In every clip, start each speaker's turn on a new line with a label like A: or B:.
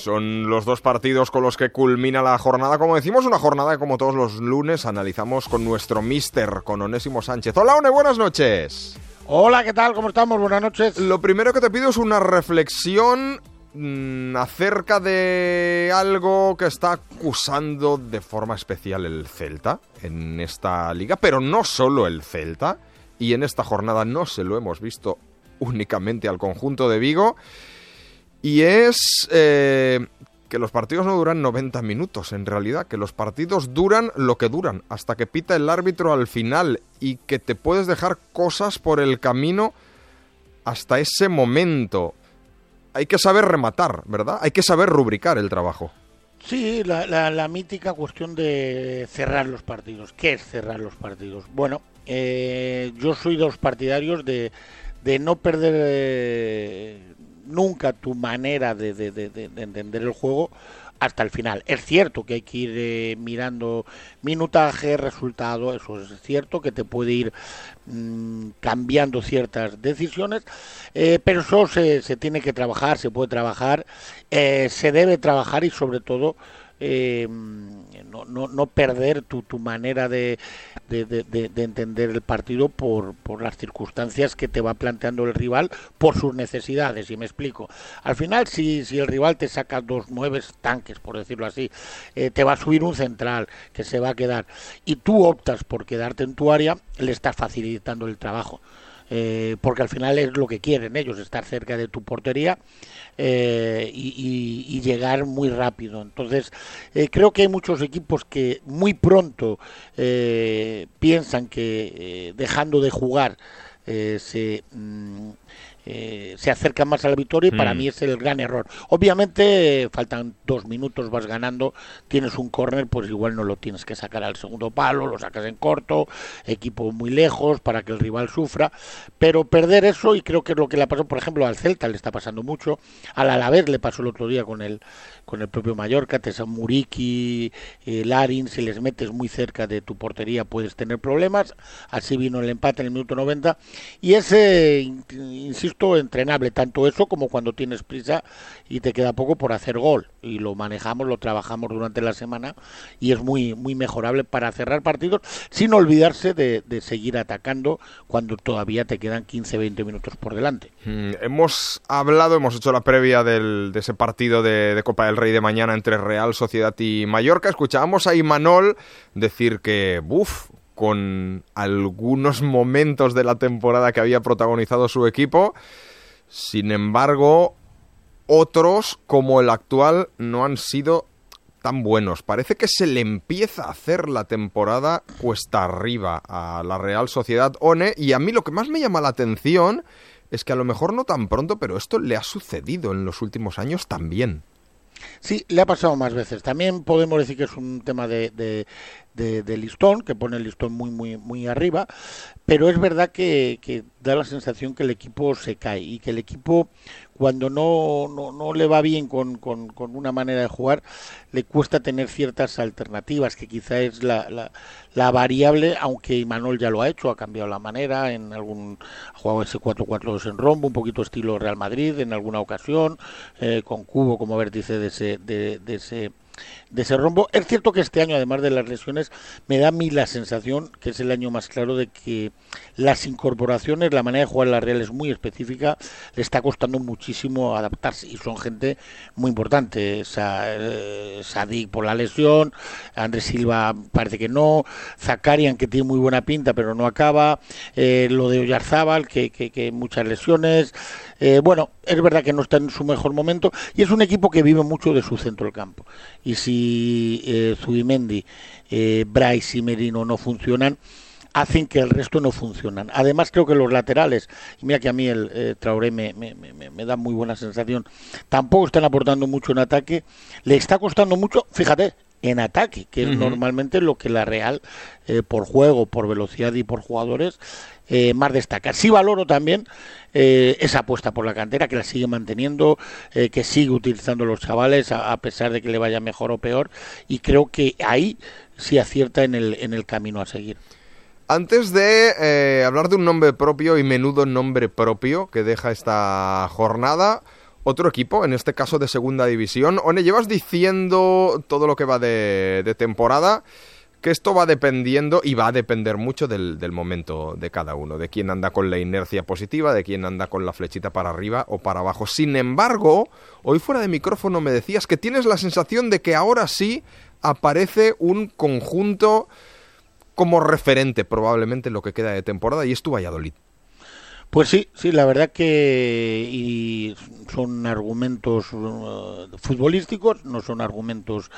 A: Son los dos partidos con los que culmina la jornada. Como decimos, una jornada que como todos los lunes analizamos con nuestro mister, con Onésimo Sánchez. Hola, One, buenas noches.
B: Hola, ¿qué tal? ¿Cómo estamos? Buenas noches.
A: Lo primero que te pido es una reflexión mm, acerca de algo que está acusando de forma especial el Celta en esta liga, pero no solo el Celta, y en esta jornada no se lo hemos visto únicamente al conjunto de Vigo. Y es eh, que los partidos no duran 90 minutos, en realidad, que los partidos duran lo que duran, hasta que pita el árbitro al final y que te puedes dejar cosas por el camino hasta ese momento. Hay que saber rematar, ¿verdad? Hay que saber rubricar el trabajo.
B: Sí, la, mítica cuestión de cerrar los partidos. ¿Qué es cerrar los partidos? Bueno, eh, yo soy de los partidarios de, de no perder eh, nunca tu manera de, entender el juego hasta el final. Es cierto que hay que ir eh, mirando minutaje, resultado, eso es cierto, que te puede ir mm, cambiando ciertas decisiones, eh, pero eso se, se, tiene que trabajar, se puede trabajar, eh, se debe trabajar y sobre todo no, no, perder tu, tu manera de, de, entender el partido por, por las circunstancias que te va planteando el rival, por sus necesidades, y me explico. Al final, si, el rival te saca dos nueve tanques, por decirlo así, eh, te va a subir un central que se va a quedar, y tú optas por quedarte en tu área, le estás facilitando el trabajo. Eh, porque al final es lo que quieren ellos, estar cerca de tu portería eh, y, llegar muy rápido. Entonces, eh, creo que hay muchos equipos que muy pronto piensan que dejando de jugar se... Mm, eh, se acerca más a la victoria y para mm. mí es el gran error. Obviamente faltan dos minutos, vas ganando, tienes un córner, pues igual no lo tienes que sacar al segundo palo, lo sacas en corto, equipo muy lejos para que el rival sufra, pero perder eso y creo que es lo que le pasó, por ejemplo, al Celta le está pasando mucho, al Alavés le pasó el otro día con el con el propio Mallorca, te Muriki, eh, Larin, si les metes muy cerca de tu portería puedes tener problemas, así vino el empate en el minuto 90 y ese, insisto, entrenable, tanto eso como cuando tienes prisa y te queda poco por hacer gol. Y lo manejamos, lo trabajamos durante la semana y es muy, muy mejorable para cerrar partidos sin olvidarse de, seguir atacando cuando todavía te quedan 15-20 minutos por delante.
A: Mm, hemos hablado, hemos hecho la previa del, de ese partido de, de, Copa del Rey de mañana entre Real Sociedad y Mallorca. Escuchábamos a Imanol decir que, buf, con algunos momentos de la temporada que había protagonizado su equipo. Sin embargo, otros, como el actual, no han sido tan buenos. Parece que se le empieza a hacer la temporada cuesta arriba a la Real Sociedad ONE y a mí lo que más me llama la atención es que a lo mejor no tan pronto, pero esto le ha sucedido en los últimos años también.
B: Sí, le ha pasado más veces. También podemos decir que es un tema de, de, listón, que pone el listón muy, muy, muy arriba, pero es verdad que, da la sensación que el equipo se cae y que el equipo cuando no, no, no le va bien con, con, una manera de jugar, le cuesta tener ciertas alternativas, que quizá es la, la, variable, aunque Imanol ya lo ha hecho, ha cambiado la manera, en algún ha jugado ese 4-4-2 en rombo, un poquito estilo Real Madrid en alguna ocasión, eh, con Cubo como vértice de ese, de, de ese de ese rombo. Es cierto que este año, además de las lesiones, me da a mí la sensación que es el año más claro de que las incorporaciones, la manera de jugar la Real es muy específica, le está costando muchísimo adaptarse y son gente muy importante. Eh, Sadik por la lesión, Andrés Silva parece que no, Zakarian que tiene muy buena pinta pero no acaba, eh, lo de Oyarzábal que, que, muchas lesiones. Eh, bueno, es verdad que no está en su mejor momento y es un equipo que vive mucho de su centro del campo. Y si Zubimendi, eh, Bryce y Merino no funcionan, hacen que el resto no funcionan. Además creo que los laterales, y mira que a mí el eh, Traoré me, me, me, da muy buena sensación, tampoco están aportando mucho en ataque, le está costando mucho, fíjate, en ataque, que es normalmente lo que la Real, eh, por juego, por velocidad y por jugadores, eh, más destaca. Sí valoro también eh, esa apuesta por la cantera, que la sigue manteniendo, que sigue utilizando los chavales, a, pesar de que le vaya mejor o peor, y creo que ahí sí acierta en el, en el camino a seguir.
A: Antes de hablar de un nombre propio y menudo nombre propio que deja esta jornada, otro equipo, en este caso de segunda división. One, llevas diciendo todo lo que va de, temporada que esto va dependiendo y va a depender mucho del, del, momento de cada uno, de quién anda con la inercia positiva, de quién anda con la flechita para arriba o para abajo. Sin embargo, hoy fuera de micrófono me decías que tienes la sensación de que ahora sí aparece un conjunto como referente probablemente en lo que queda de temporada y es tu Valladolid.
B: Pues sí, sí, la verdad que y son argumentos uh, futbolísticos, no son argumentos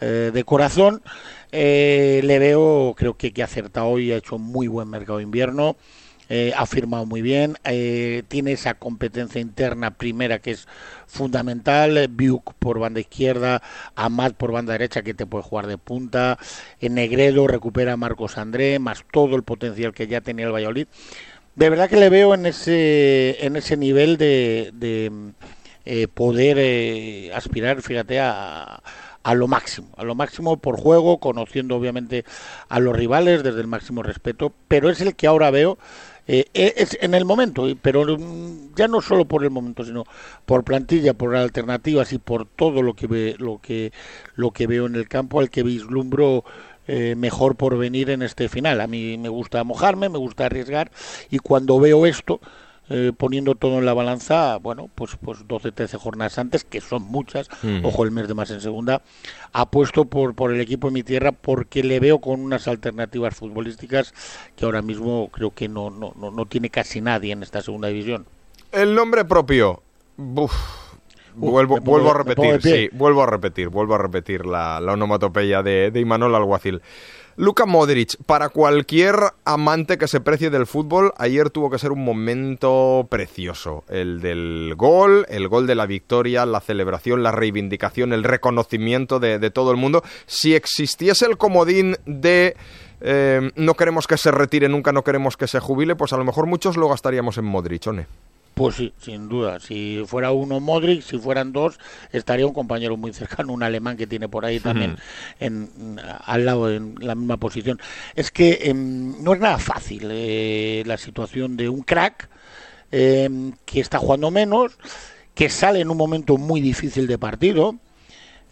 B: uh, de corazón. Eh, le veo, creo que, que ha acertado hoy, ha hecho muy buen mercado de invierno. Eh, ha firmado muy bien, eh, tiene esa competencia interna primera que es fundamental, eh, Biuk por banda izquierda, Amat por banda derecha que te puede jugar de punta, en Negredo recupera a Marcos André, más todo el potencial que ya tenía el Valladolid. De verdad que le veo en ese, en ese nivel de, de eh, poder eh, aspirar, fíjate, a, a lo máximo, a lo máximo por juego, conociendo obviamente a los rivales desde el máximo respeto, pero es el que ahora veo eh, es en el momento, pero ya no solo por el momento, sino por plantilla, por alternativas y por todo lo que ve, lo que lo que veo en el campo, al que vislumbro eh, mejor por venir en este final. A mí me gusta mojarme, me gusta arriesgar y cuando veo esto eh, poniendo todo en la balanza, bueno, pues pues 12, 13 jornadas antes, que son muchas, mm. ojo el mes de más en segunda, apuesto por, por el equipo de mi tierra porque le veo con unas alternativas futbolísticas que ahora mismo creo que no, no, no, no tiene casi nadie en esta segunda división.
A: El nombre propio. Uf. Vuelvo, vuelvo a repetir, sí, vuelvo a repetir, vuelvo a repetir la, la onomatopeya de, de Imanol Alguacil. Luka Modric, para cualquier amante que se precie del fútbol, ayer tuvo que ser un momento precioso. El del gol, el gol de la victoria, la celebración, la reivindicación, el reconocimiento de, de todo el mundo. Si existiese el comodín de eh, no queremos que se retire nunca, no queremos que se jubile, pues a lo mejor muchos lo gastaríamos en Modric, ¿o
B: pues sí, sin duda. Si fuera uno Modric, si fueran dos, estaría un compañero muy cercano, un alemán que tiene por ahí también en, al lado en la misma posición. Es que eh, no es nada fácil eh, la situación de un crack eh, que está jugando menos, que sale en un momento muy difícil de partido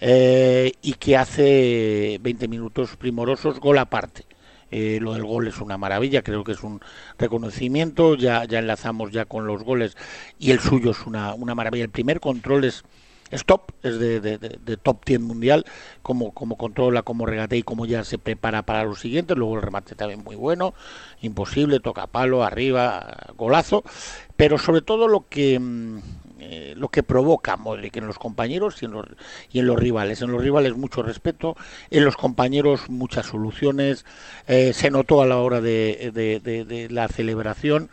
B: eh, y que hace 20 minutos primorosos gol aparte. Eh, lo del gol es una maravilla, creo que es un reconocimiento, ya, ya enlazamos ya con los goles y el suyo es una, una maravilla. El primer control es, es top, es de, top 10 mundial, como, como controla, como regate y como ya se prepara para los siguientes, luego el remate también muy bueno, imposible, toca palo, arriba, golazo, pero sobre todo lo que mm, eh, lo que provoca Modric en los compañeros y en los, y en los rivales. En los rivales mucho respeto, en los compañeros muchas soluciones, eh, se notó a la hora de, la celebración.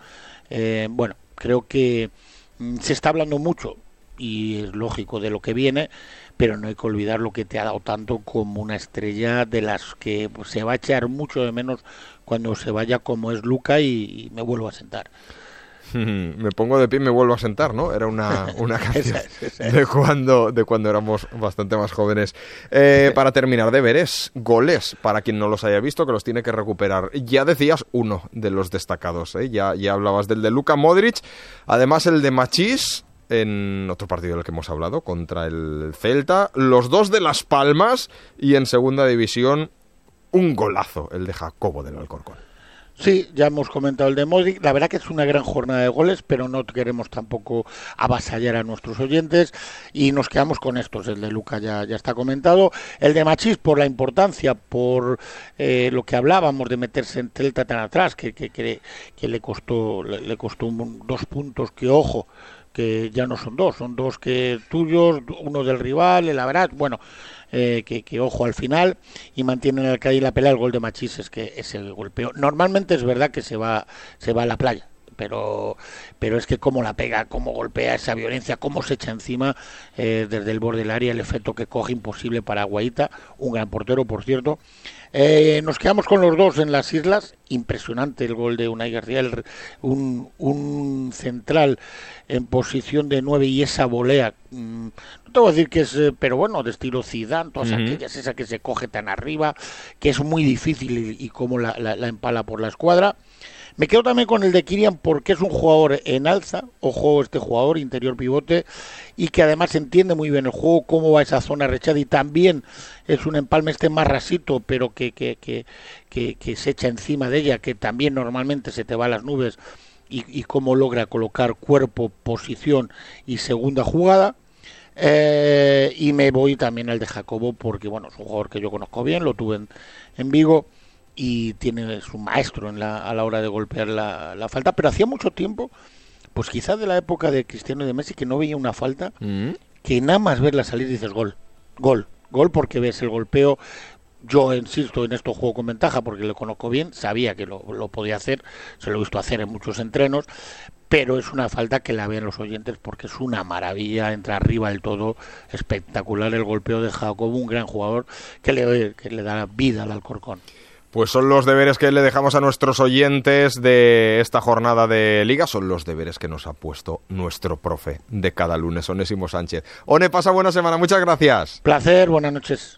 B: Eh, bueno, creo que mm, se está hablando mucho y es lógico de lo que viene, pero no hay que olvidar lo que te ha dado tanto como una estrella de las que se va a echar mucho de menos cuando se vaya como es Luca y me vuelvo a sentar.
A: me pongo de pie y me vuelvo a sentar, ¿no? Era una, una canción de cuando, de cuando éramos bastante más jóvenes. Eh, para terminar, deberes, goles, para quien no los haya visto, que los tiene que recuperar. Ya decías uno de los destacados, ¿eh? ya, ya hablabas del de Luka Modric, además el de Machís, en otro partido del que hemos hablado, contra el Celta, los dos de Las Palmas y en segunda división un golazo, el de Jacobo del Alcorcón.
B: Sí, ya hemos comentado el de Modric. La verdad que es una gran jornada de goles, pero no queremos tampoco avasallar a nuestros oyentes y nos quedamos con estos. El de Luca ya, ya está comentado. El de Machís por la importancia, por eh, lo que hablábamos de meterse en Celta tan atrás, que, que, que, le costó, le, le costó dos puntos que, ojo, que ya no son dos, son dos que tuyos, uno del rival, el verdad, bueno, eh, que, que, ojo al final y mantienen el calle la pelea el gol de Machís es que es el golpeo normalmente es verdad que se va se va a la playa pero pero es que cómo la pega, cómo golpea esa violencia, cómo se echa encima eh, desde el borde del área, el efecto que coge imposible para Guaita, un gran portero por cierto. Eh, nos quedamos con los dos en las islas, impresionante el gol de Unai García, el, un, un, central en posición de nueve y esa volea, mmm, no te voy a decir que es, eh, pero bueno, de estilo Zidane, todas uh -huh. aquellas, esa que se coge tan arriba, que es muy difícil y, y cómo la, la, la empala por la escuadra. Me quedo también con el de Kirian porque es un jugador en alza, ojo este jugador, interior pivote, y que además entiende muy bien el juego, cómo va esa zona rechada y también es un empalme este más rasito, pero que, que, que, que, se echa encima de ella, que también normalmente se te va a las nubes y, cómo logra colocar cuerpo, posición y segunda jugada. Eh, y me voy también al de Jacobo porque bueno es un jugador que yo conozco bien, lo tuve en, en Vigo y tiene su maestro en la, a la hora de golpear la, la, falta, pero hacía mucho tiempo, pues quizás de la época de Cristiano y de Messi, que no veía una falta, mm. que nada más verla salir dices gol, gol, gol porque ves el golpeo. Yo insisto en esto juego con ventaja porque lo conozco bien, sabía que lo, lo podía hacer, se lo he visto hacer en muchos entrenos, pero es una falta que la ven los oyentes porque es una maravilla, entra arriba del todo, espectacular el golpeo de Jacobo, un gran jugador que le, que le da vida al Alcorcón.
A: Pues son los deberes que le dejamos a nuestros oyentes de esta jornada de liga, son los deberes que nos ha puesto nuestro profe de cada lunes, Onésimo Sánchez. One, pasa buena semana, muchas gracias.
B: Placer, buenas noches.